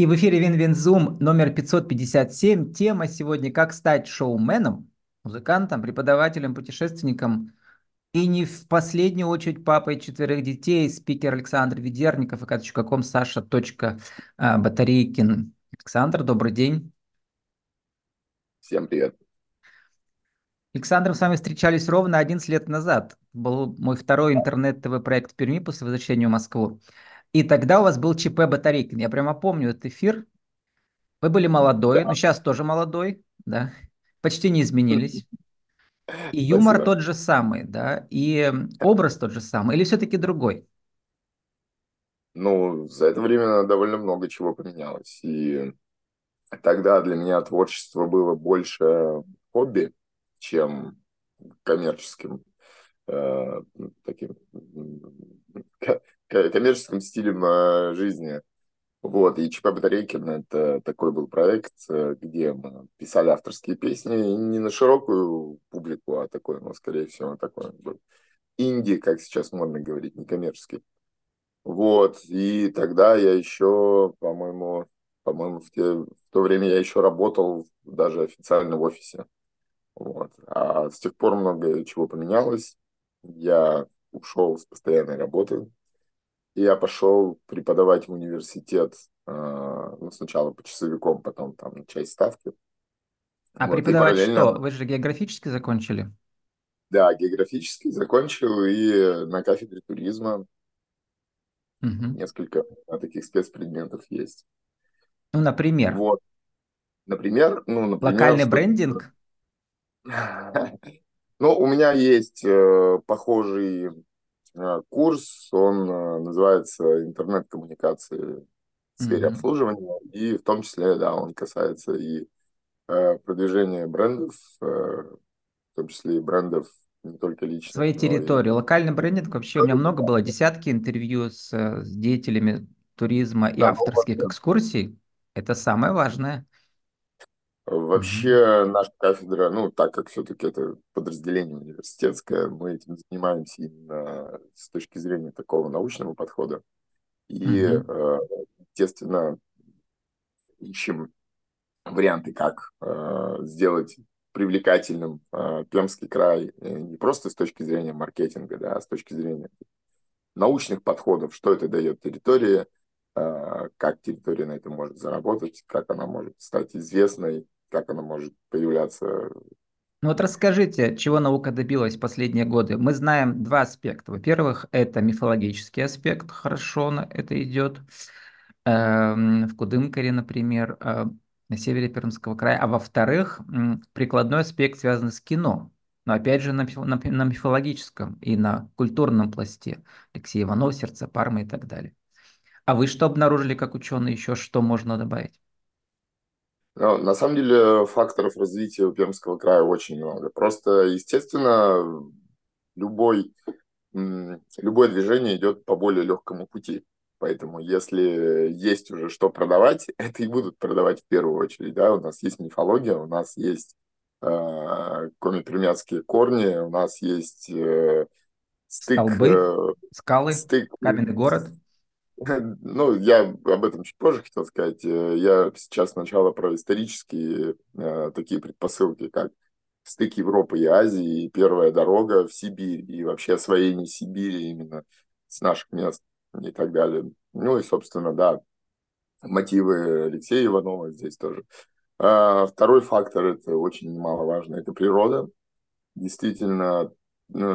И в эфире WinWin Zoom номер 557. Тема сегодня «Как стать шоуменом, музыкантом, преподавателем, путешественником и не в последнюю очередь папой четверых детей». Спикер Александр Ведерников и kp.com Саша. Батарейкин. Александр, добрый день. Всем привет. Александр, мы с вами встречались ровно 11 лет назад. Был мой второй интернет-ТВ проект в Перми после возвращения в Москву. И тогда у вас был ЧП Батарейкин. Я прямо помню этот эфир. Вы были молодой, да. но сейчас тоже молодой, да. Почти не изменились. И юмор Спасибо. тот же самый, да, и образ тот же самый, или все-таки другой? Ну, за это время довольно много чего поменялось. И тогда для меня творчество было больше хобби, чем коммерческим э, таким коммерческим стилем жизни. Вот, и ЧП Батарейкин – это такой был проект, э, где мы писали авторские песни не на широкую публику, а такой, ну, скорее всего, такой был инди, как сейчас модно говорить, не коммерческий. Вот, и тогда я еще, по-моему, по-моему, в, те, в то время я еще работал даже официально в офисе. Вот. А с тех пор много чего поменялось. Я ушел с постоянной работы, я пошел преподавать в университет, э, ну, сначала по часовиком, потом там на часть ставки. А вот, преподавать параллельно... что? Вы же географически закончили? Да, географически закончил и на кафедре туризма угу. несколько таких спецпредметов есть. Ну, например? Вот. Например, ну, например... Локальный что... брендинг? Ну, у меня есть э, похожий курс, он э, называется «Интернет-коммуникации в сфере mm-hmm. обслуживания», и в том числе, да, он касается и э, продвижения брендов, в том числе и брендов не только лично. Своей территории. И... Локальный брендинг вообще у меня много было, десятки интервью с, с деятелями туризма и да, авторских ну, экскурсий. Это самое важное. Вообще наша кафедра, ну, так как все-таки это подразделение университетское, мы этим занимаемся именно с точки зрения такого научного подхода. И, mm-hmm. естественно, ищем варианты, как э, сделать привлекательным э, Пермский край не просто с точки зрения маркетинга, да, а с точки зрения научных подходов, что это дает территории, как территория на этом может заработать, как она может стать известной, как она может появляться. Ну вот расскажите, чего наука добилась в последние годы. Мы знаем два аспекта. Во-первых, это мифологический аспект, хорошо на это идет. Эм, в Кудымкаре, например, э, на севере Пермского края. А во-вторых, прикладной аспект связан с кино. Но опять же на, на мифологическом и на культурном пласте. Алексей Иванов, Сердце Пармы и так далее. А вы что обнаружили как ученый еще, что можно добавить? Ну, на самом деле факторов развития Пермского края очень много. Просто, естественно, любой, любое движение идет по более легкому пути. Поэтому если есть уже что продавать, это и будут продавать в первую очередь. Да? У нас есть мифология, у нас есть э, коми-пермяцкие корни, у нас есть э, стык... Столбы, э, скалы, стык, каменный город. Ну, я об этом чуть позже хотел сказать. Э, я сейчас сначала про исторические э, такие предпосылки, как стык Европы и Азии, и первая дорога в Сибирь, и вообще освоение Сибири именно с наших мест и так далее. Ну и, собственно, да, мотивы Алексея Иванова здесь тоже. А второй фактор, это очень немаловажно, это природа. Действительно,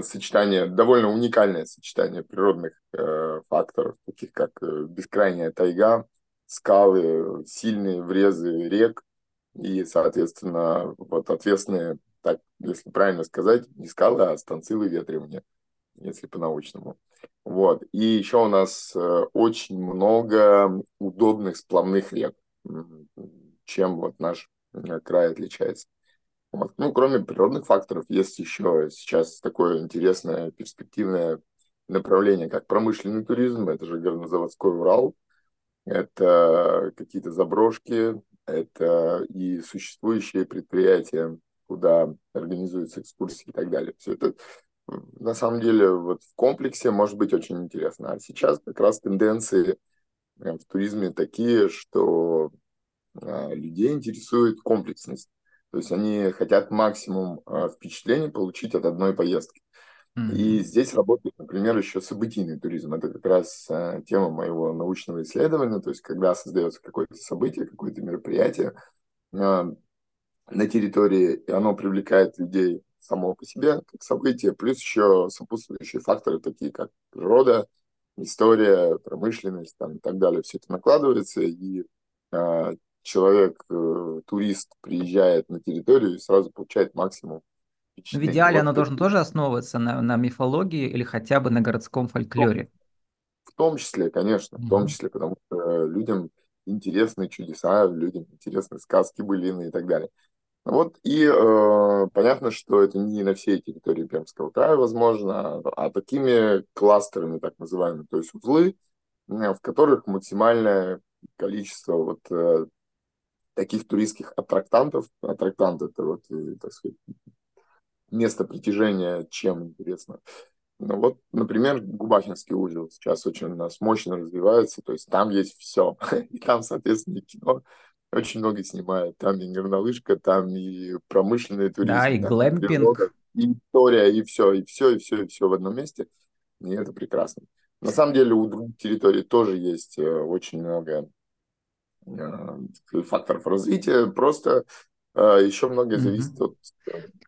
сочетание, довольно уникальное сочетание природных э, факторов, таких как э, бескрайняя тайга, скалы, сильные врезы рек и, соответственно, вот ответственные, так, если правильно сказать, не скалы, а станции выветривания, если по-научному. Вот. И еще у нас э, очень много удобных сплавных рек, чем вот наш э, край отличается. Вот. Ну, кроме природных факторов, есть еще сейчас такое интересное перспективное направление, как промышленный туризм. Это же горнозаводской Урал. Это какие-то заброшки, это и существующие предприятия, куда организуются экскурсии и так далее. Все это на самом деле вот в комплексе может быть очень интересно. А сейчас как раз тенденции в туризме такие, что людей интересует комплексность. То есть они хотят максимум впечатлений получить от одной поездки. И здесь работает, например, еще событийный туризм. Это как раз э, тема моего научного исследования. То есть, когда создается какое-то событие, какое-то мероприятие э, на территории, и оно привлекает людей само по себе, как событие, плюс еще сопутствующие факторы, такие как природа, история, промышленность там, и так далее. Все это накладывается, и э, человек, э, турист, приезжает на территорию и сразу получает максимум в идеале вот оно должно тоже основываться на, на мифологии или хотя бы на городском фольклоре. В том числе, конечно, в том числе, потому что людям интересны чудеса, людям интересны сказки, былины и так далее. Вот, и э, понятно, что это не на всей территории Пермского края возможно, а такими кластерами, так называемыми, то есть узлы, в которых максимальное количество вот э, таких туристских аттрактантов, аттрактант это вот, э, так сказать, место притяжения чем интересно. Ну, вот, например, Губахинский узел сейчас очень у нас мощно развивается, то есть там есть все. И там, соответственно, кино очень много снимает. Там и горнолыжка, там и промышленный туризм. Да, и глэмпинг. Природа, и история, и все, и все, и все, и все в одном месте. И это прекрасно. На самом деле у других территорий тоже есть э, очень много факторов развития. Просто а, Еще многое зависит от...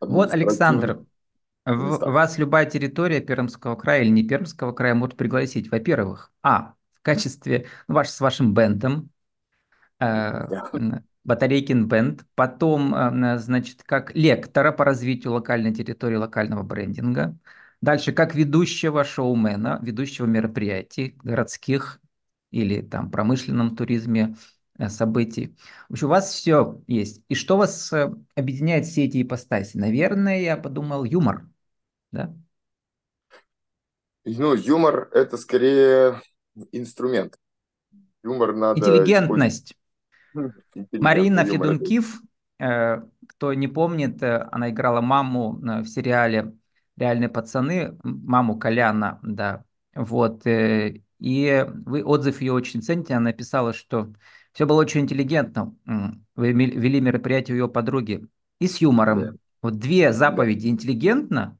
Вот, Александр, в, вас любая территория Пермского края или не Пермского края может пригласить, во-первых, а, в качестве, ну, ваш, с вашим бендом, э, Батарейкин бенд, потом, э, значит, как лектора по развитию локальной территории, локального брендинга, дальше как ведущего шоумена, ведущего мероприятий городских или там промышленном туризме, Э, событий. В общем, у вас все есть. И что вас э, объединяет все эти ипостаси? Наверное, я подумал, юмор, да? Ну, юмор – это скорее инструмент. Юмор надо... Интеллигентность. Марина Федункив, э, кто не помнит, она играла маму в сериале «Реальные пацаны», маму Коляна, да. Вот. И вы отзыв ее очень цените. Она написала, что все было очень интеллигентно. Вы вели мероприятие у ее подруги. И с юмором. Да. Вот две заповеди. Интеллигентно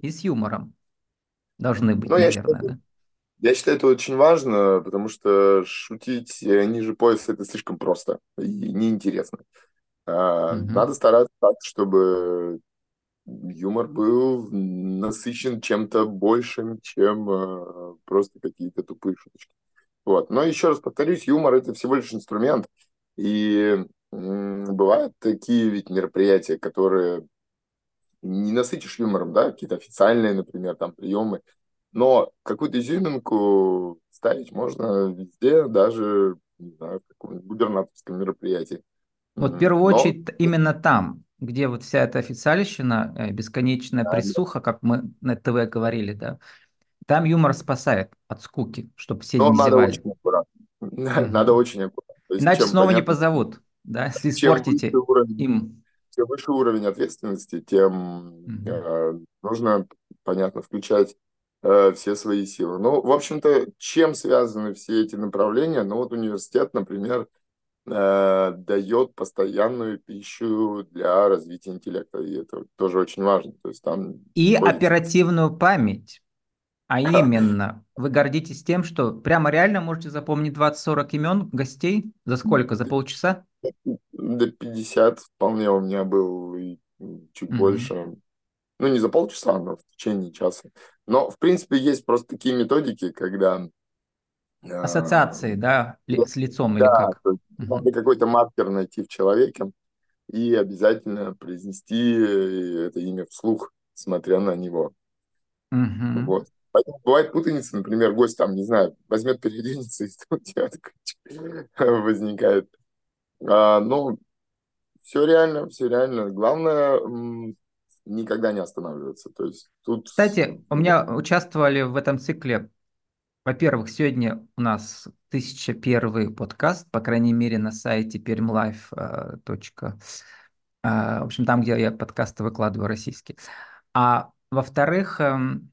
и с юмором. Должны быть, ну, наверное. Я считаю, да? я считаю, это очень важно, потому что шутить э, ниже пояса это слишком просто и неинтересно. Угу. Надо стараться так, чтобы юмор был насыщен чем-то большим, чем э, просто какие-то тупые шуточки. Вот. Но еще раз повторюсь, юмор это всего лишь инструмент. И бывают такие ведь мероприятия, которые не насытишь юмором, да, какие-то официальные, например, там приемы. Но какую-то изюминку ставить можно везде, даже не знаю, в каком-нибудь губернаторском мероприятии. Вот в первую Но... очередь именно там, где вот вся эта официальщина, э, бесконечная да, присуха, да. как мы на ТВ говорили, да, там юмор спасает от скуки, чтобы все Но не надо зевали. очень аккуратно. Надо очень аккуратно. Иначе снова понятно, не позовут, да, если испортите уровень, им. Чем выше уровень ответственности, тем э, нужно, понятно, включать э, все свои силы. Ну, в общем-то, чем связаны все эти направления? Ну, вот университет, например, э, дает постоянную пищу для развития интеллекта, и это тоже очень важно. То есть там и оперативную память. А именно, вы гордитесь тем, что прямо реально можете запомнить 20-40 имен гостей? За сколько? За полчаса? До 50 вполне у меня был, и чуть mm-hmm. больше. Ну, не за полчаса, но в течение часа. Но, в принципе, есть просто такие методики, когда... А, Ассоциации, э, да, с лицом да, или как? То есть, mm-hmm. Надо какой-то маркер найти в человеке и обязательно произнести это имя вслух, смотря на него. Mm-hmm. Вот. Поэтому бывает путаница, например, гость там, не знаю, возьмет переоденется, и у тебя такой возникает. А, ну, все реально, все реально. Главное никогда не останавливаться. То есть тут... Кстати, у меня участвовали в этом цикле во-первых, сегодня у нас 1001 подкаст, по крайней мере, на сайте permlife. Э, э, в общем, там, где я подкасты выкладываю российские. А во-вторых, эм,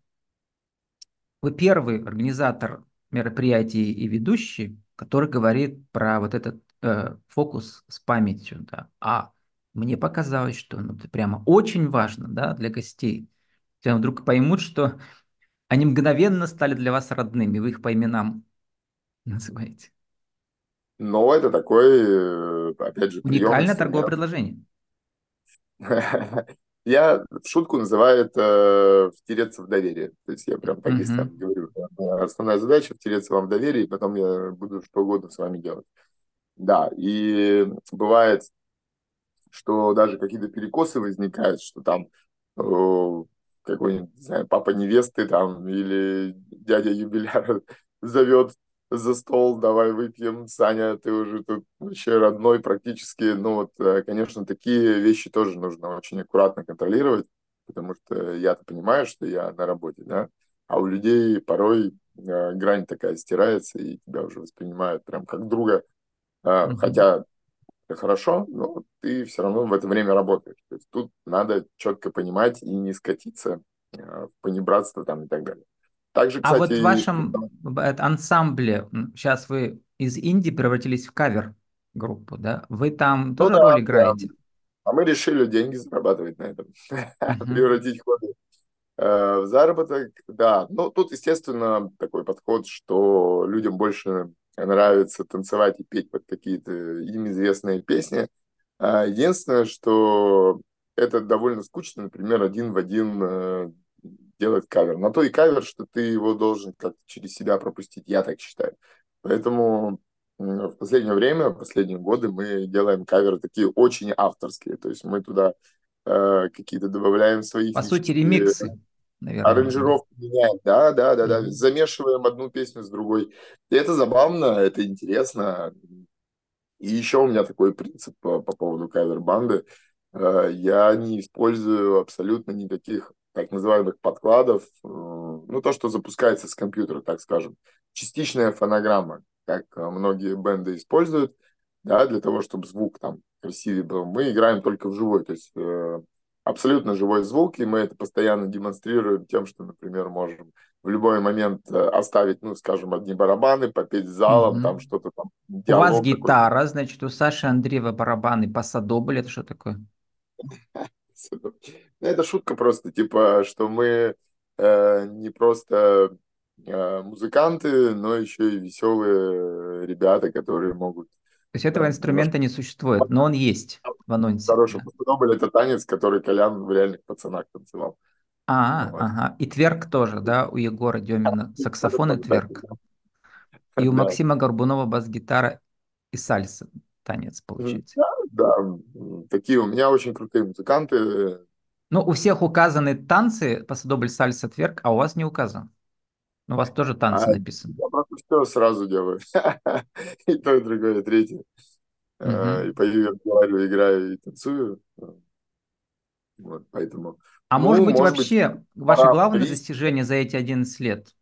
вы первый организатор мероприятий и ведущий, который говорит про вот этот э, фокус с памятью, да. А мне показалось, что ну, это прямо очень важно, да, для гостей. Если вдруг поймут, что они мгновенно стали для вас родными, вы их по именам называете. Но это такой, э, опять же, прием. Уникальное торговое предложение. Я в шутку называю это втереться в доверие. То есть я прям так uh-huh. говорю. Основная задача втереться вам в доверие, и потом я буду что угодно с вами делать. Да, и бывает, что даже какие-то перекосы возникают, что там какой-нибудь, не знаю, папа невесты там или дядя юбиляр зовет за стол, давай выпьем, Саня, ты уже тут вообще родной практически. Ну вот, э, конечно, такие вещи тоже нужно очень аккуратно контролировать, потому что я-то понимаю, что я на работе, да, а у людей порой э, грань такая стирается, и тебя уже воспринимают прям как друга. Mm-hmm. Хотя это хорошо, но ты все равно в это время работаешь. То есть тут надо четко понимать и не скатиться э, в понебратство там и так далее. Также, кстати, а вот в вашем ансамбле, сейчас вы из Индии превратились в кавер-группу, да? Вы там ну, тоже да, роль играете? Да. А мы решили деньги зарабатывать на этом, превратить хобби э, в заработок, да. Ну, тут, естественно, такой подход, что людям больше нравится танцевать и петь под какие-то им известные песни. А единственное, что это довольно скучно, например, один в один делать кавер. На то и кавер, что ты его должен как-то через себя пропустить, я так считаю. Поэтому в последнее время, в последние годы мы делаем каверы такие очень авторские. То есть мы туда э, какие-то добавляем свои По сути, ремиксы. Наверное, аранжировку меняем, да, да, да, да, замешиваем одну песню с другой. И это забавно, это интересно. И еще у меня такой принцип по, по поводу кавер-банды. Э, я не использую абсолютно никаких так называемых подкладов, э, ну, то, что запускается с компьютера, так скажем, частичная фонограмма, как многие бенды используют, да, для того, чтобы звук там красивее был. Мы играем только в живой, то есть э, абсолютно живой звук, и мы это постоянно демонстрируем тем, что, например, можем в любой момент э, оставить, ну, скажем, одни барабаны, попеть залом, mm-hmm. там что-то там. У вас гитара, значит, у Саши Андреева барабаны пасадобль, это что такое? Ну, это шутка просто, типа, что мы э, не просто э, музыканты, но еще и веселые ребята, которые могут... То есть этого э, инструмента не существует, но он есть в анонсе. Хороший да. это танец, который Колян в реальных пацанах танцевал. А, вот. ага. И тверк тоже, да, у Егора Демина. Саксофон и тверк. И у Максима Горбунова бас-гитара и сальса танец получается. Да, да, такие у меня очень крутые музыканты. Ну, у всех указаны танцы, посадобль, сальса, тверк, а у вас не указан. У вас тоже танцы а, написаны. Я просто все сразу делаю. и то, и другое, и третье. Uh-huh. И пою, я разговариваю, играю и танцую. Вот, поэтому... А ну, может быть, может вообще быть, ваше главное достижение за эти 11 лет?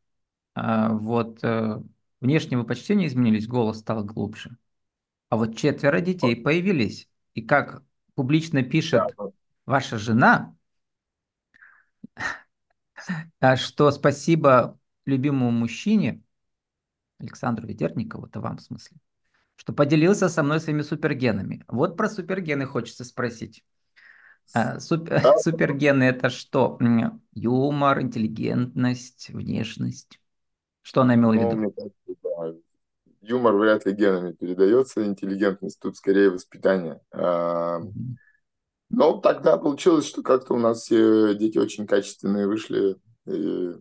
А, вот э, внешне вы почти не изменились, голос стал глубже. А вот четверо детей появились. И как публично пишет ваша жена, что спасибо любимому мужчине, Александру Ведерникову, это вам в смысле, что поделился со мной своими супергенами. Вот про супергены хочется спросить. А, супер, супергены это что? Юмор, интеллигентность, внешность? Что она имела в ну, виду? Юмор вряд ли генами передается, интеллигентность тут скорее воспитание. А, но тогда получилось, что как-то у нас все дети очень качественные вышли. И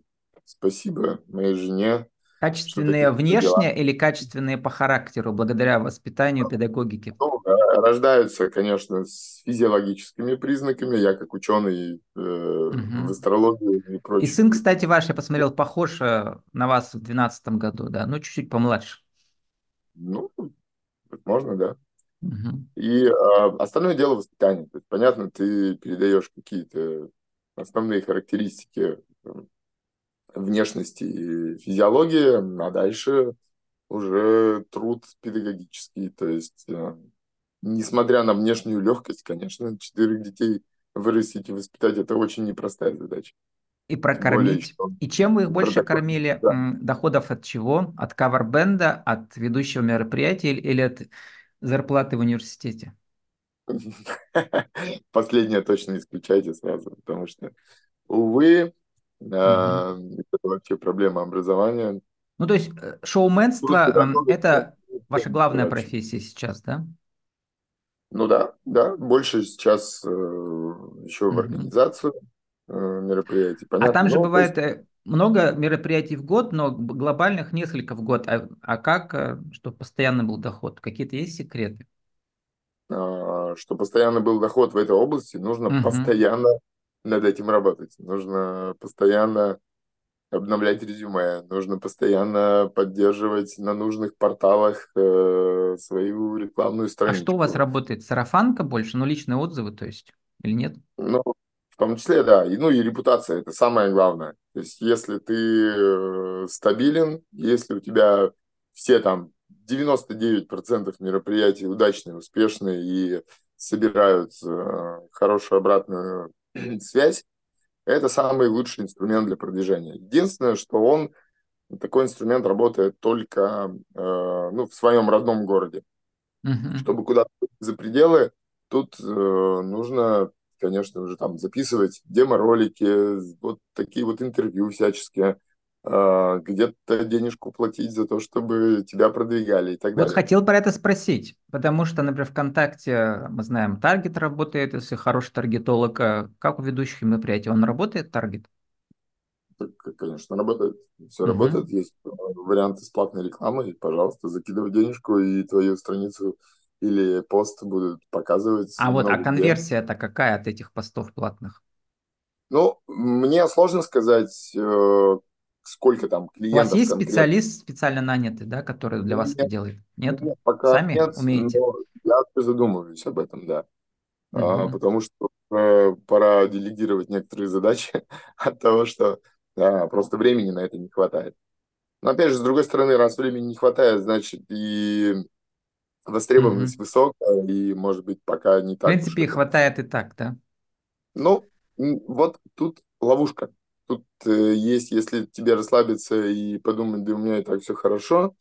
спасибо моей жене. Качественные внешне или качественные по характеру, благодаря воспитанию, педагогике? Ну, рождаются, конечно, с физиологическими признаками. Я как ученый э, угу. в астрологии и прочее. И сын, кстати, ваш, я посмотрел, похож э, на вас в 2012 году, да, ну, чуть-чуть помладше. Ну, можно, да. Угу. И а, остальное дело воспитания. То есть, понятно, ты передаешь какие-то основные характеристики внешности и физиологии, а дальше уже труд педагогический. То есть, а, несмотря на внешнюю легкость, конечно, четырех детей вырастить и воспитать – это очень непростая задача. И прокормить. И чем вы их больше такой, кормили? да. Доходов от чего? От кавербенда, от ведущего мероприятия или от зарплаты в университете? Последнее точно исключайте сразу, потому что, увы, а, это вообще проблема образования. Ну, то есть э, шоуменство готовиться это ваша главная профессия сейчас, да? Ну да, да, больше сейчас э, еще в организацию э, мероприятий, А понятно. там же Ну, то есть, бывает э, много мероприятий в год, но глобальных несколько в год. А, а как, э, чтобы постоянно был доход? Какие-то есть секреты? а, что постоянно был доход в этой области, нужно Мгм. постоянно над этим работать. Нужно постоянно обновлять резюме, нужно постоянно поддерживать на нужных порталах э, свою рекламную А что у вас страничку. работает? Сарафанка больше? Ну, личные отзывы, то есть? Или нет? Ну, в том числе, да, и, ну и репутация, это самое главное. То есть, если ты э, стабилен, если у тебя все там 99% мероприятий удачные, успешные и собирают э, хорошую обратную связь, это самый лучший инструмент для продвижения. Единственное, что он, такой инструмент работает только э, ну, в своем родном городе. Мгм. Чтобы куда-то за пределы, тут э, нужно, конечно, уже там записывать демо-ролики, вот такие вот интервью всяческие, э, где-то денежку платить за то, чтобы тебя продвигали и так Вот далее. хотел про это спросить, потому что, например, ВКонтакте, мы знаем, таргет работает, если хороший таргетолог. а Как у ведущих мероприятий, он работает, таргет? Конечно, работает. Все работает. Мгм. Есть э, варианты с платной рекламой. Пожалуйста, закидывай денежку, и твою страницу или пост будут показывать А вот, а много где. конверсия-то какая от этих постов платных? Ну, мне сложно сказать, э, сколько там У вас клиентов есть конкретно. специалист специально нанятый, да, который для вас это Нет, делает? Нет? нет, пока Сами нет, умеете? я задумываюсь об этом, да. А, Мгм. потому что э, пора делегировать некоторые задачи от того, что да, просто времени на это не хватает. Но опять же, с другой стороны, раз времени не хватает, значит и востребованность Мгм. высокая, и, может быть, пока не В так уж принципе, это. хватает и так, да? Ну, вот тут ловушка. Тут э, есть, если тебе расслабиться и подумать, да у меня и так все хорошо,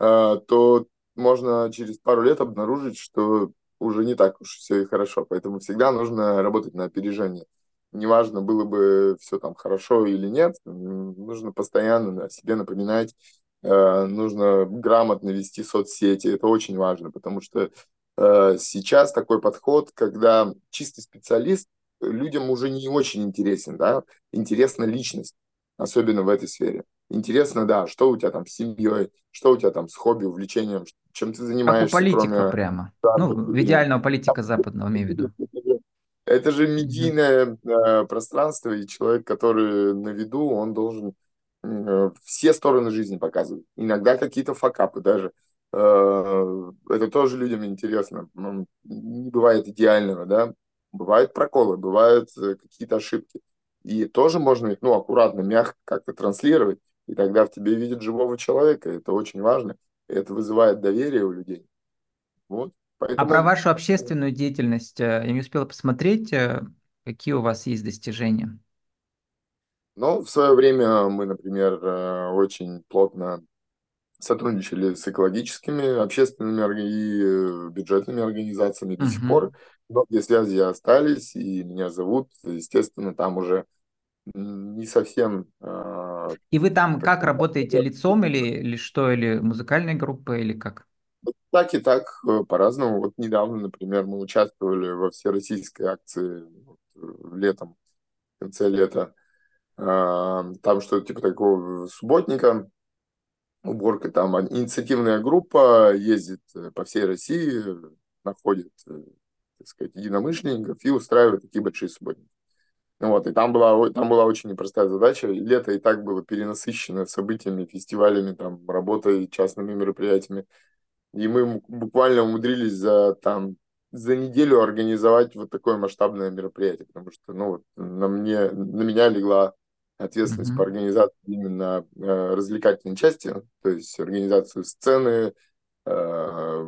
а, то можно через пару лет обнаружить, что уже не так уж все и хорошо. Поэтому всегда нужно работать на опережение. Неважно, было бы все там хорошо или нет, нужно постоянно себе напоминать, э, нужно грамотно вести соцсети. Это очень важно, потому что э, сейчас такой подход, когда чистый специалист людям уже не очень интересен, да, интересна личность, особенно в этой сфере. Интересно, да, что у тебя там с семьей, что у тебя там с хобби, увлечением, чем ты Как у занимаешься, политика кроме прямо. Ну, в заработка. идеального политика западного, имею в виду. Это же медийное э, пространство, и человек, который на виду, он должен э, все стороны жизни показывать. Иногда какие-то факапы даже. Э, это тоже людям интересно. Ну, Не бывает идеального, да. Бывают проколы, бывают э, какие-то ошибки. И тоже можно их, ну, аккуратно, мягко как-то транслировать. И тогда в тебе видят живого человека. Это очень важно. Это вызывает доверие у людей. Вот. А про Поэтому вашу общественную деятельность э, я не успела посмотреть, э, какие у вас есть достижения. Но в свое время мы, например, э, очень плотно сотрудничали с экологическими, общественными и э, бюджетными организациями до сих пор. Многие связи остались, и меня зовут. Естественно, там уже не совсем э, И вы там так, как работаете лицом или, или что, или музыкальной группой, или как? так и так э, по-разному. Вот недавно, например, мы участвовали во всероссийской акции летом, в конце лета. А, Там что-то типа такого субботника, уборка там инициативная группа ездит э, по всей России, находит, э, так сказать, единомышленников и устраивает такие большие субботники. Ну Вот, и там была, там была очень непростая задача. Лето и так было перенасыщено событиями, фестивалями, там, работой, частными мероприятиями. И мы буквально умудрились за, там, за неделю организовать вот такое масштабное мероприятие, потому что ну, на, мне, на меня легла ответственность по Мгм. организации именно э, развлекательной части, то есть организацию сцены, э,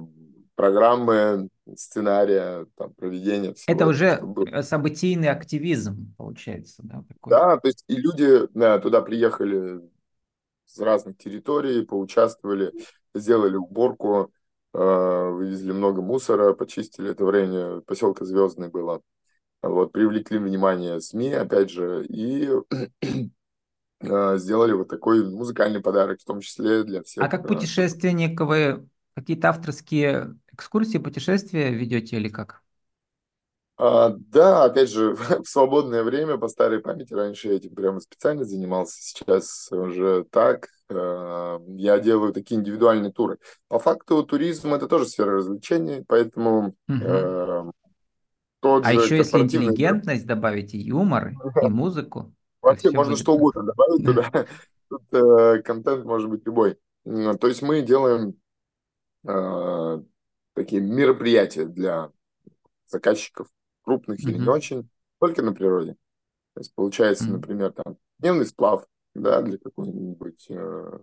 программы, сценария, там, проведения всего Это уже чтобы событийный активизм, получается, да, такой. Да, то есть и люди да, туда приехали с разных территорий, поучаствовали, сделали уборку, э, вывезли много мусора, почистили это время, поселка Звездный было. Вот, привлекли внимание СМИ, опять же, и э, сделали вот такой музыкальный подарок, в том числе для всех. А как э, путешественник вы какие-то авторские экскурсии, путешествия ведете или как? А, да, опять же, в свободное время по старой памяти раньше я этим прямо специально занимался, сейчас уже так. Э, я делаю такие индивидуальные туры. По факту туризм это тоже сфера развлечений, поэтому Мгм. Тот А еще если интеллигентность добавить и юмор, и музыку, вообще можно что угодно добавить Да. туда. Тут э, контент может быть любой. То есть мы делаем э, такие мероприятия для заказчиков, крупных или не очень, только на природе. То есть получается, например, там дневный сплав, да, для какого-нибудь э,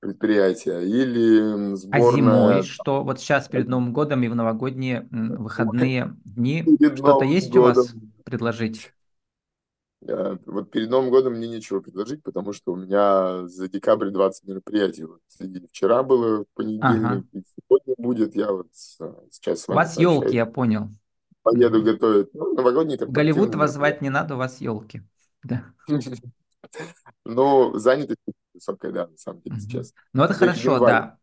предприятия, или м, А зимой сборная что? Вот сейчас перед Новым годом и в новогодние выходные дни что-то есть у вас годом. предложить? Вот перед Новым годом мне нечего предложить, потому что у меня за декабрь 20 мероприятий. Вот и вчера было в Ага. понедельник, и сегодня будет. Я вот сейчас У вас елки, я понял. Поеду готовить ну, новогодние В Голливуд вас звать не надо, у вас елки. Да. Но занятость высокая, да, на самом деле, сейчас. Ну это хорошо, январь да.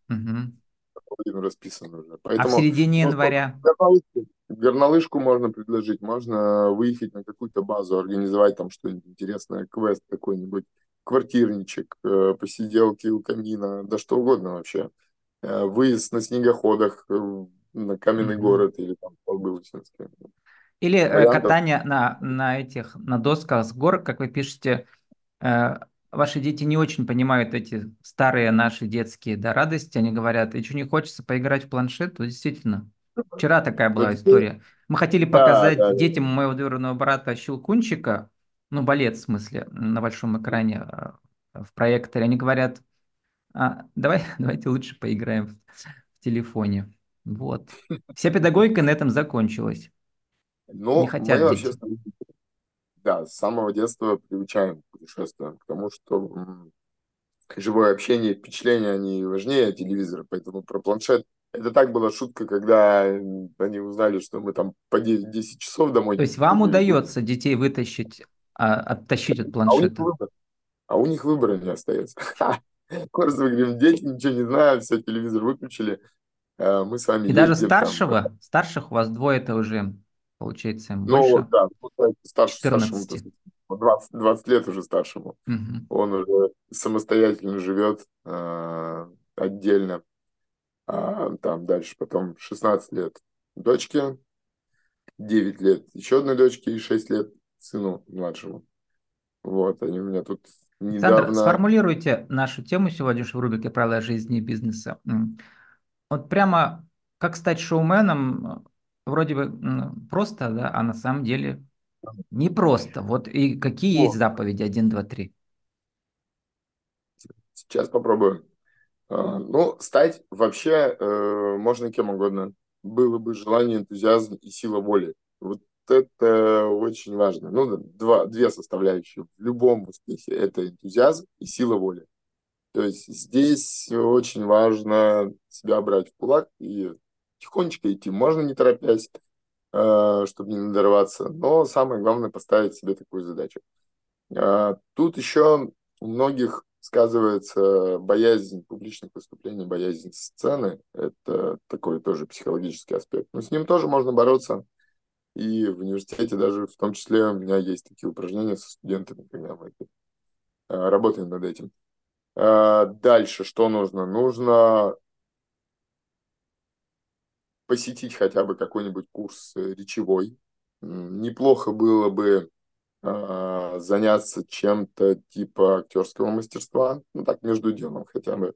Половину расписан уже. А в Поэтому, середине января? горнолыжку, горнолыжку можно предложить, можно выехать на какую-то базу, организовать там что-нибудь интересное, квест какой-нибудь, квартирничек, э, посиделки у камина, да что угодно вообще. Э, Выезд на снегоходах э, на каменный Мгм. город или там столбы Лысинские. Или Вариантов катание на, на этих, на досках с гор, как вы пишете, э, ваши дети не очень понимают эти старые наши детские да, радости. Они говорят, и что не хочется поиграть в планшет, то действительно. Вчера такая была история. Мы хотели показать да, да. детям моего двоюродного брата Щелкунчика, ну, балет в смысле, на большом экране э, в проекторе. Они говорят, а, давай, давайте лучше поиграем в, телефоне. Вот. Вся педагогика на этом закончилась. Не Но мы хотят вообще, дети. да, с самого детства приучаем к путешествиям, потому что живое общение, впечатления, они важнее телевизора, поэтому про планшет. Это так была шутка, когда они узнали, что мы там по 9-10 часов домой То есть вам удается детей вытащить, а, оттащить от А у них планшета? выбор, а у них выбора не остается. Просто мы говорим, дети ничего не знают, все, телевизор выключили, а мы с вами И даже ездим там. старшего, старших у вас двое, это уже, получается, Ну, больше да, ну, старше старшему, то 14. есть 20, 20 лет уже старшему. Мгм. Он уже самостоятельно живет а, отдельно. А там дальше потом 16 лет дочке, 9 лет еще одной дочке и 6 лет сыну младшему. Вот, они у меня тут недавно... сформулируйте нашу тему сегодняшней в рубрике «Правила жизни и бизнеса». Вот прямо как стать шоуменом, э, вроде бы просто, да, а на самом деле непросто. Вот и какие есть О, заповеди? Один, два, три. сейчас попробую. А, Ну, стать вообще э, можно кем угодно. Было бы желание, энтузиазм и сила воли. Вот это очень важно. Ну, два, две составляющие в любом успехе. Это энтузиазм и сила воли. То есть здесь очень важно себя брать в кулак и тихонечко идти. Можно не торопясь, чтобы не надорваться, но самое главное поставить себе такую задачу. А, Тут еще у многих сказывается боязнь публичных выступлений, боязнь сцены. Это такой тоже психологический аспект. Но с ним тоже можно бороться. И в университете даже в том числе у меня есть такие упражнения со студентами, когда мы э, работаем над этим. Дальше что нужно? Нужно посетить хотя бы какой-нибудь курс э, речевой. Неплохо было бы а, заняться чем-то типа актерского мастерства, ну так, между делом хотя бы.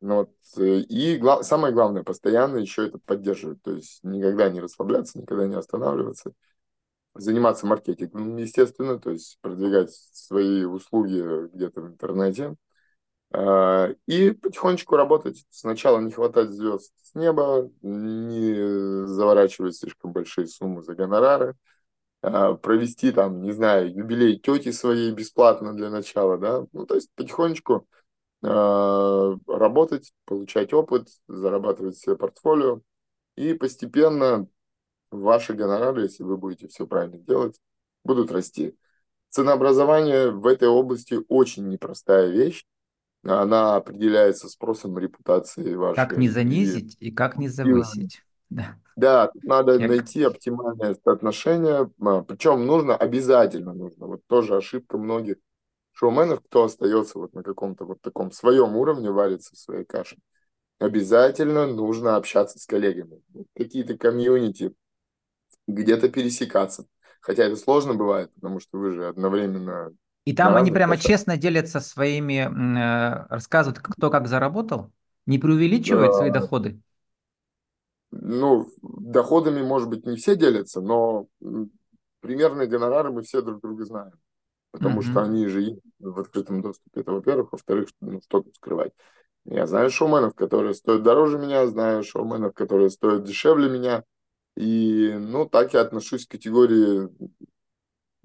Ну, вот, э, и гла- самое главное, постоянно еще это поддерживать, то есть никогда не расслабляться, никогда не останавливаться, заниматься маркетингом, естественно, то есть продвигать свои услуги где-то в интернете, И потихонечку работать. Сначала не хватать звезд с неба, не заворачивать слишком большие суммы за гонорары, а, провести там, не знаю, юбилей тети своей бесплатно для начала, да, ну, то есть потихонечку а, работать, получать опыт, зарабатывать себе портфолио, и постепенно ваши гонорары, если вы будете все правильно делать, будут расти. Ценообразование в этой области очень непростая вещь. Она определяется спросом, репутацией Как не вашей. И занизить и как не завысить. Да. да, тут надо Я найти оптимальное соотношение. а, Причем нужно, обязательно нужно. Вот тоже ошибка многих шоуменов, кто остается вот на каком-то вот таком своем уровне, варится в своей каше. Обязательно нужно общаться с коллегами. Какие-то комьюнити, где-то пересекаться. Хотя это сложно бывает, потому что вы же одновременно И там они разных прямо площадках. честно делятся своими, э, рассказывают, кто как заработал, не преувеличивают свои Э, доходы. Ну, доходами, может быть, не все делятся, но примерные гонорары мы все друг друга знаем, потому что Мгм. они же в открытом доступе. Это, во-первых. Во-вторых, ну, что тут скрывать. Я знаю шоуменов, которые стоят дороже меня, знаю шоуменов, которые стоят дешевле меня. И, ну, так я отношусь к категории,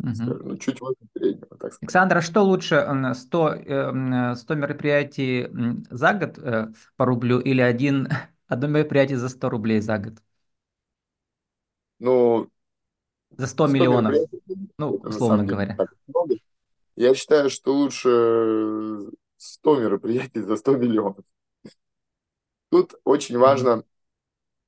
Ну, чуть выше среднего, так сказать. Александр, а что лучше, м, 100, э, м, 100 мероприятий м, за год э, по рублю или один, одно мероприятие за 100 рублей за год? Ну, За 100 100 миллионов, мероприятий, ну, на условно говоря. так много. Я считаю, что лучше 100 мероприятий за 100 миллионов. Тут очень важно,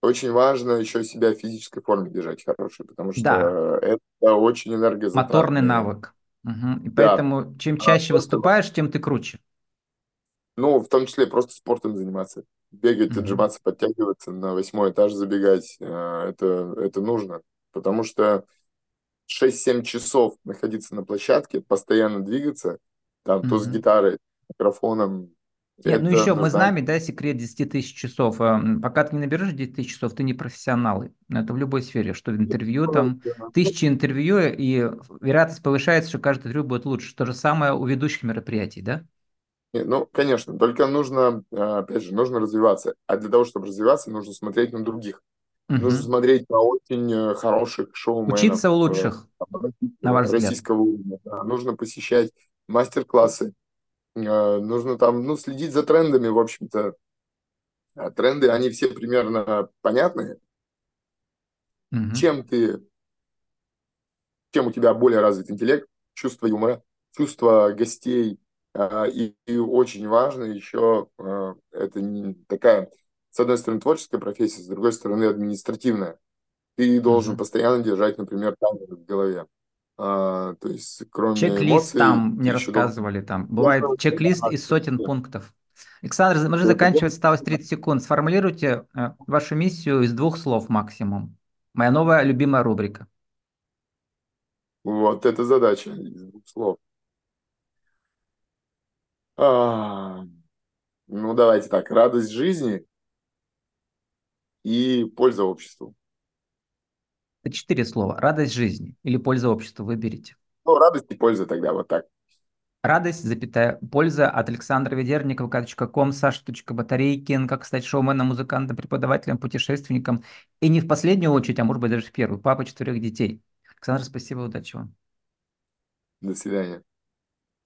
очень важно еще себя в физической форме держать хорошей, потому Да, что это очень моторный энергозатратные. навык. Мгм. И Да, поэтому чем а чаще просто, выступаешь, тем ты круче. ну, в том числе просто спортом заниматься. Бегать, Мгм. отжиматься, подтягиваться, на восьмой этаж забегать, э, это, это нужно. Потому что шесть-семь часов находиться на площадке, постоянно двигаться, там то с гитарой, микрофоном, Нет, ну это еще мы знаем, да, секрет десяти тысяч часов. А, м, Пока ты не наберешь 10 тысяч часов, ты не профессионал. Ну, Это в любой сфере, что в интервью, там, тысячи интервью, и вероятность повышается, что каждое интервью будет лучше. То же самое у ведущих мероприятий, да? Ну, конечно, только нужно, э, опять же, нужно развиваться. А для того, чтобы развиваться, нужно смотреть на других. Нужно Мгм. смотреть на очень э, хороших шоуменов Учиться у э, лучших, на российского, ваш взгляд. российского уровня. да. Нужно посещать мастер-классы. Э, Нужно там, ну, следить за трендами, в общем-то. А тренды, они все примерно понятны. Мгм. Чем ты, чем у тебя более развит интеллект, чувство юмора, чувство гостей, а, и, и очень важно еще, а, это не такая, с одной стороны, творческая профессия, с другой стороны, административная. Ты должен Мгм. постоянно держать, например, таймер в голове. А, то есть, кроме Чек-лист эмоций, там ты мне еще должен рассказывали, там бывает поддерживать чек-лист из сотен пунктов. Александр, мы же Это заканчивать осталось 30 секунд. Сформулируйте э, вашу миссию из двух слов максимум. Моя новая любимая рубрика. вот эта задача из двух слов. А, ну, давайте так. Радость жизни и польза обществу. Это четыре слова. Радость жизни или польза обществу, выберите. Ну, радость и польза тогда вот так. Радость, запятая, польза от Александра Ведерникова, ком, Саша.батарейкин, как стать шоуменом, музыкантом, преподавателем, путешественником. И не в последнюю очередь, а может быть даже в первую, папа четырех детей. Александр, спасибо, удачи вам. До свидания.